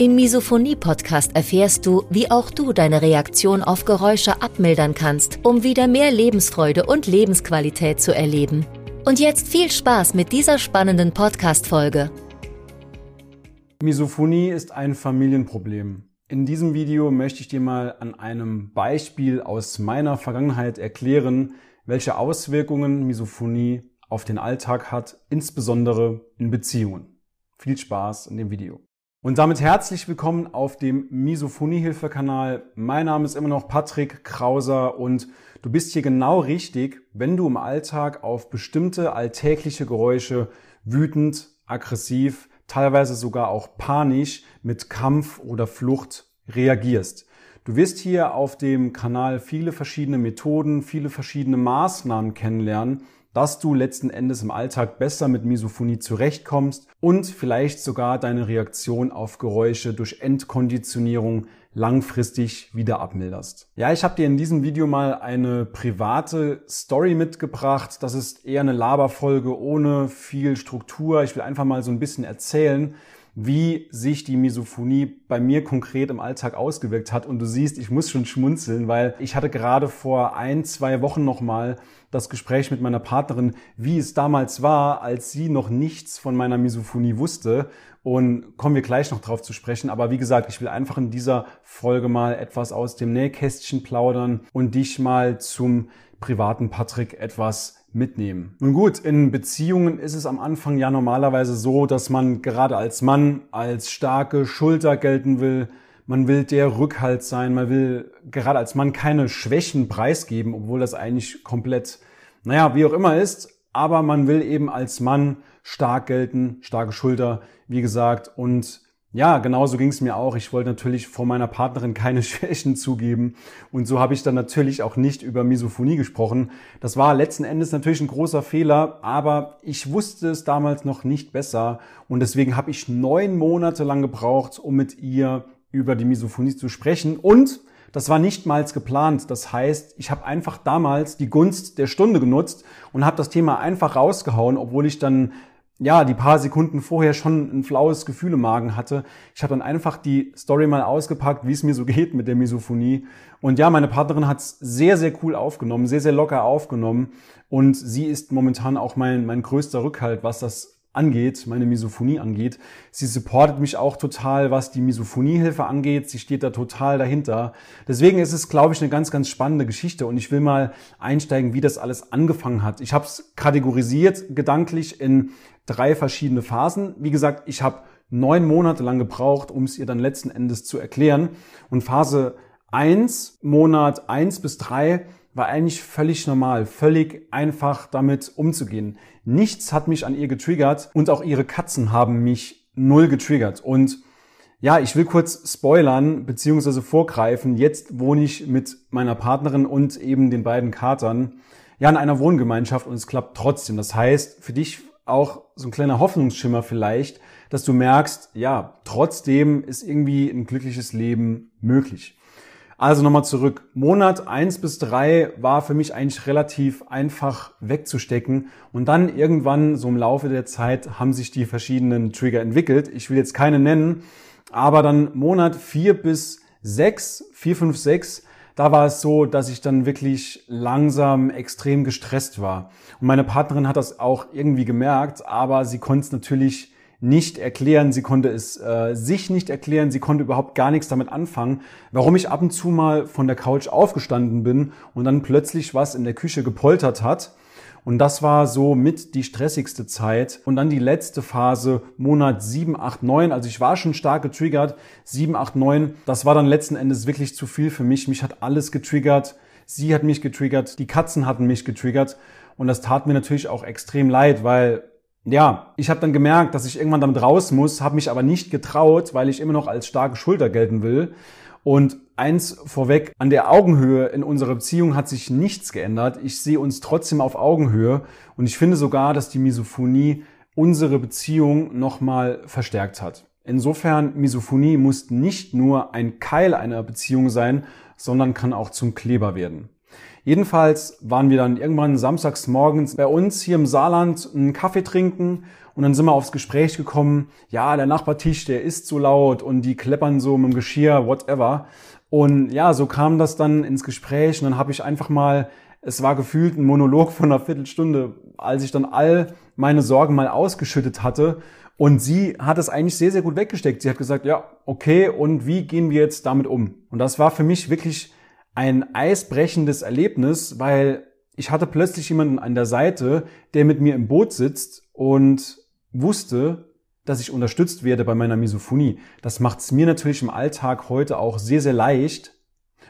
Im Misophonie-Podcast erfährst du, wie auch du deine Reaktion auf Geräusche abmildern kannst, um wieder mehr Lebensfreude und Lebensqualität zu erleben. Und jetzt viel Spaß mit dieser spannenden Podcast-Folge. Misophonie ist ein Familienproblem. In diesem Video möchte ich dir mal an einem Beispiel aus meiner Vergangenheit erklären, welche Auswirkungen Misophonie auf den Alltag hat, insbesondere in Beziehungen. Viel Spaß in dem Video. Und damit herzlich willkommen auf dem Misophonie-Hilfe-Kanal. Mein Name ist immer noch Patrick Krauser und du bist hier genau richtig, wenn du im Alltag auf bestimmte alltägliche Geräusche wütend, aggressiv, teilweise sogar auch panisch mit Kampf oder Flucht reagierst. Du wirst hier auf dem Kanal viele verschiedene Methoden, viele verschiedene Maßnahmen kennenlernen, dass du letzten Endes im Alltag besser mit Misophonie zurechtkommst und vielleicht sogar deine Reaktion auf Geräusche durch Entkonditionierung langfristig wieder abmilderst. Ja, ich habe dir in diesem Video mal eine private Story mitgebracht. Das ist eher eine Laberfolge ohne viel Struktur. Ich will einfach mal so ein bisschen erzählen, wie sich die Misophonie bei mir konkret im Alltag ausgewirkt hat. Und du siehst, ich muss schon schmunzeln, weil ich hatte gerade vor ein, zwei Wochen nochmal das Gespräch mit meiner Partnerin, wie es damals war, als sie noch nichts von meiner Misophonie wusste. Und kommen wir gleich noch drauf zu sprechen. Aber wie gesagt, ich will einfach in dieser Folge mal etwas aus dem Nähkästchen plaudern und dich mal zum privaten Patrick etwas mitnehmen. Nun gut, in Beziehungen ist es am Anfang ja normalerweise so, dass man gerade als Mann als starke Schulter gelten will. Man will der Rückhalt sein. Man will gerade als Mann keine Schwächen preisgeben, obwohl das eigentlich komplett, naja, wie auch immer ist. Aber man will eben als Mann stark gelten, starke Schulter, wie gesagt, und ja, genauso ging es mir auch. Ich wollte natürlich vor meiner Partnerin keine Schwächen zugeben. Und so habe ich dann natürlich auch nicht über Misophonie gesprochen. Das war letzten Endes natürlich ein großer Fehler, aber ich wusste es damals noch nicht besser. Und deswegen habe ich neun Monate lang gebraucht, um mit ihr über die Misophonie zu sprechen. Und das war nicht mal geplant. Das heißt, ich habe einfach damals die Gunst der Stunde genutzt und habe das Thema einfach rausgehauen, obwohl ich dann ja, die paar Sekunden vorher schon ein flaues Gefühl im Magen hatte. Ich habe dann einfach die Story mal ausgepackt, wie es mir so geht mit der Misophonie. Und ja, meine Partnerin hat es sehr, sehr cool aufgenommen, sehr, sehr locker aufgenommen. Und sie ist momentan auch mein, mein größter Rückhalt, was das angeht, meine Misophonie angeht. Sie supportet mich auch total, was die Misophoniehilfe angeht. Sie steht da total dahinter. Deswegen ist es, glaube ich, eine ganz, ganz spannende Geschichte und ich will mal einsteigen, wie das alles angefangen hat. Ich habe es kategorisiert gedanklich in drei verschiedene Phasen. Wie gesagt, ich habe neun Monate lang gebraucht, um es ihr dann letzten Endes zu erklären. Und Phase eins Monat eins bis drei war eigentlich völlig normal, völlig einfach damit umzugehen. Nichts hat mich an ihr getriggert und auch ihre Katzen haben mich null getriggert. Und ja, ich will kurz spoilern bzw. vorgreifen. Jetzt wohne ich mit meiner Partnerin und eben den beiden Katern ja in einer Wohngemeinschaft und es klappt trotzdem. Das heißt, für dich auch so ein kleiner Hoffnungsschimmer vielleicht, dass du merkst, ja, trotzdem ist irgendwie ein glückliches Leben möglich. Also nochmal zurück. Monat eins bis drei war für mich eigentlich relativ einfach wegzustecken. Und dann irgendwann, so im Laufe der Zeit, haben sich die verschiedenen Trigger entwickelt. Ich will jetzt keine nennen, aber dann Monat vier bis sechs, vier, fünf, sechs, da war es so, dass ich dann wirklich langsam extrem gestresst war. Und meine Partnerin hat das auch irgendwie gemerkt, aber sie konnte es natürlich nicht erklären, sie konnte es äh, sich nicht erklären, sie konnte überhaupt gar nichts damit anfangen, warum ich ab und zu mal von der Couch aufgestanden bin und dann plötzlich was in der Küche gepoltert hat. Und das war so mit die stressigste Zeit. Und dann die letzte Phase, Monat 7, 8, 9. Also ich war schon stark getriggert. 7, 8, 9. Das war dann letzten Endes wirklich zu viel für mich. Mich hat alles getriggert. Sie hat mich getriggert. Die Katzen hatten mich getriggert. Und das tat mir natürlich auch extrem leid, weil ja, ich habe dann gemerkt, dass ich irgendwann damit raus muss, habe mich aber nicht getraut, weil ich immer noch als starke Schulter gelten will. Und eins vorweg, an der Augenhöhe in unserer Beziehung hat sich nichts geändert. Ich sehe uns trotzdem auf Augenhöhe und ich finde sogar, dass die Misophonie unsere Beziehung nochmal verstärkt hat. Insofern, Misophonie muss nicht nur ein Keil einer Beziehung sein, sondern kann auch zum Kleber werden. Jedenfalls waren wir dann irgendwann samstags morgens bei uns hier im Saarland einen Kaffee trinken und dann sind wir aufs Gespräch gekommen, ja, der Nachbartisch, der ist so laut und die kleppern so mit dem Geschirr, whatever. Und ja, so kam das dann ins Gespräch und dann habe ich einfach mal, es war gefühlt ein Monolog von einer Viertelstunde, als ich dann all meine Sorgen mal ausgeschüttet hatte. Und sie hat es eigentlich sehr, sehr gut weggesteckt. Sie hat gesagt, ja, okay, und wie gehen wir jetzt damit um? Und das war für mich wirklich ein eisbrechendes Erlebnis, weil ich hatte plötzlich jemanden an der Seite, der mit mir im Boot sitzt und wusste, dass ich unterstützt werde bei meiner Misophonie. Das macht es mir natürlich im Alltag heute auch sehr, sehr leicht.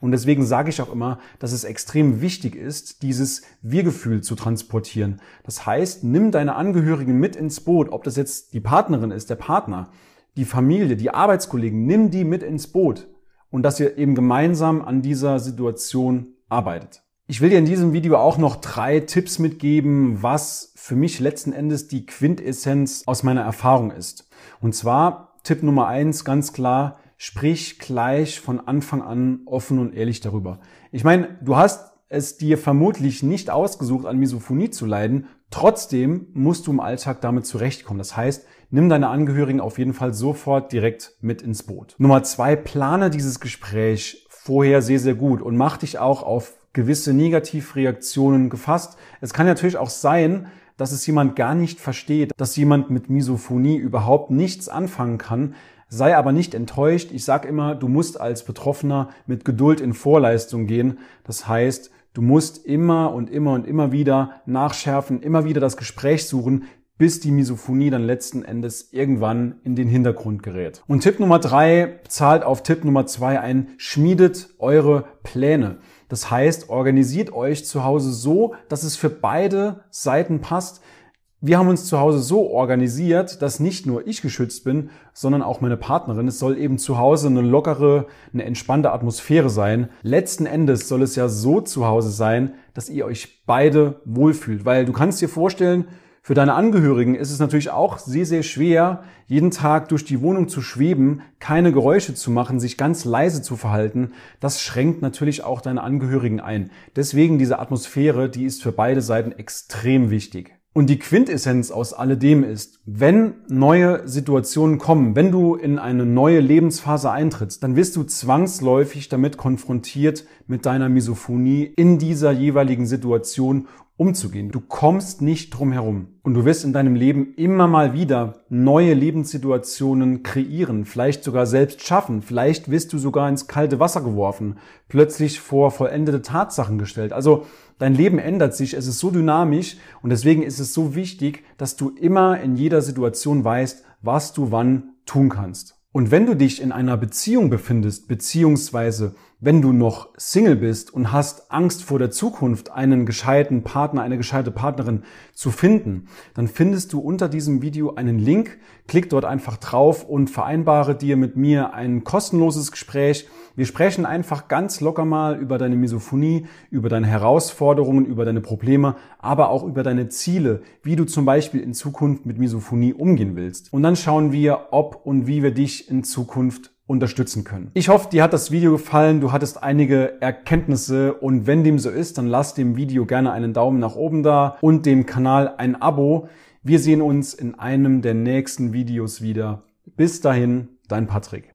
Und deswegen sage ich auch immer, dass es extrem wichtig ist, dieses Wir-Gefühl zu transportieren. Das heißt, nimm deine Angehörigen mit ins Boot, ob das jetzt die Partnerin ist, der Partner, die Familie, die Arbeitskollegen, nimm die mit ins Boot und dass ihr eben gemeinsam an dieser Situation arbeitet. Ich will dir in diesem Video auch noch drei Tipps mitgeben, was für mich letzten Endes die Quintessenz aus meiner Erfahrung ist. Und zwar Tipp Nummer eins, ganz klar, sprich gleich von Anfang an offen und ehrlich darüber. Ich meine, du hast es dir vermutlich nicht ausgesucht, an Misophonie zu leiden. Trotzdem musst du im Alltag damit zurechtkommen. Das heißt, nimm deine Angehörigen auf jeden Fall sofort direkt mit ins Boot. Nummer zwei, plane dieses Gespräch vorher sehr, sehr gut und mach dich auch auf gewisse Negativreaktionen gefasst. Es kann natürlich auch sein, dass es jemand gar nicht versteht, dass jemand mit Misophonie überhaupt nichts anfangen kann. Sei aber nicht enttäuscht. Ich sage immer, du musst als Betroffener mit Geduld in Vorleistung gehen. Das heißt, du musst immer und immer und immer wieder nachschärfen, immer wieder das Gespräch suchen, bis die Misophonie dann letzten Endes irgendwann in den Hintergrund gerät. Und Tipp Nummer drei zahlt auf Tipp Nummer zwei ein, schmiedet eure Pläne. Das heißt, organisiert euch zu Hause so, dass es für beide Seiten passt. Wir haben uns zu Hause so organisiert, dass nicht nur ich geschützt bin, sondern auch meine Partnerin. Es soll eben zu Hause eine lockere, eine entspannte Atmosphäre sein. Letzten Endes soll es ja so zu Hause sein, dass ihr euch beide wohlfühlt. Weil du kannst dir vorstellen, für deine Angehörigen ist es natürlich auch sehr, sehr schwer, jeden Tag durch die Wohnung zu schweben, keine Geräusche zu machen, sich ganz leise zu verhalten. Das schränkt natürlich auch deine Angehörigen ein. Deswegen diese Atmosphäre, die ist für beide Seiten extrem wichtig. Und die Quintessenz aus alledem ist, wenn neue Situationen kommen, wenn du in eine neue Lebensphase eintrittst, dann wirst du zwangsläufig damit konfrontiert mit deiner Misophonie in dieser jeweiligen Situation umzugehen. Du kommst nicht drum herum. Und du wirst in deinem Leben immer mal wieder neue Lebenssituationen kreieren, vielleicht sogar selbst schaffen. Vielleicht wirst du sogar ins kalte Wasser geworfen, plötzlich vor vollendete Tatsachen gestellt. Also dein Leben ändert sich, es ist so dynamisch und deswegen ist es so wichtig, dass du immer in jeder Situation weißt, was du wann tun kannst. Und wenn du dich in einer Beziehung befindest, beziehungsweise wenn du noch Single bist und hast Angst vor der Zukunft, einen gescheiten Partner, eine gescheite Partnerin zu finden, dann findest du unter diesem Video einen Link. Klick dort einfach drauf und vereinbare dir mit mir ein kostenloses Gespräch. Wir sprechen einfach ganz locker mal über deine Misophonie, über deine Herausforderungen, über deine Probleme, aber auch über deine Ziele, wie du zum Beispiel in Zukunft mit Misophonie umgehen willst. Und dann schauen wir, ob und wie wir dich in Zukunft unterstützen können. Ich hoffe, dir hat das Video gefallen, du hattest einige Erkenntnisse und wenn dem so ist, dann lass dem Video gerne einen Daumen nach oben da und dem Kanal ein Abo. Wir sehen uns in einem der nächsten Videos wieder. Bis dahin, dein Patrick.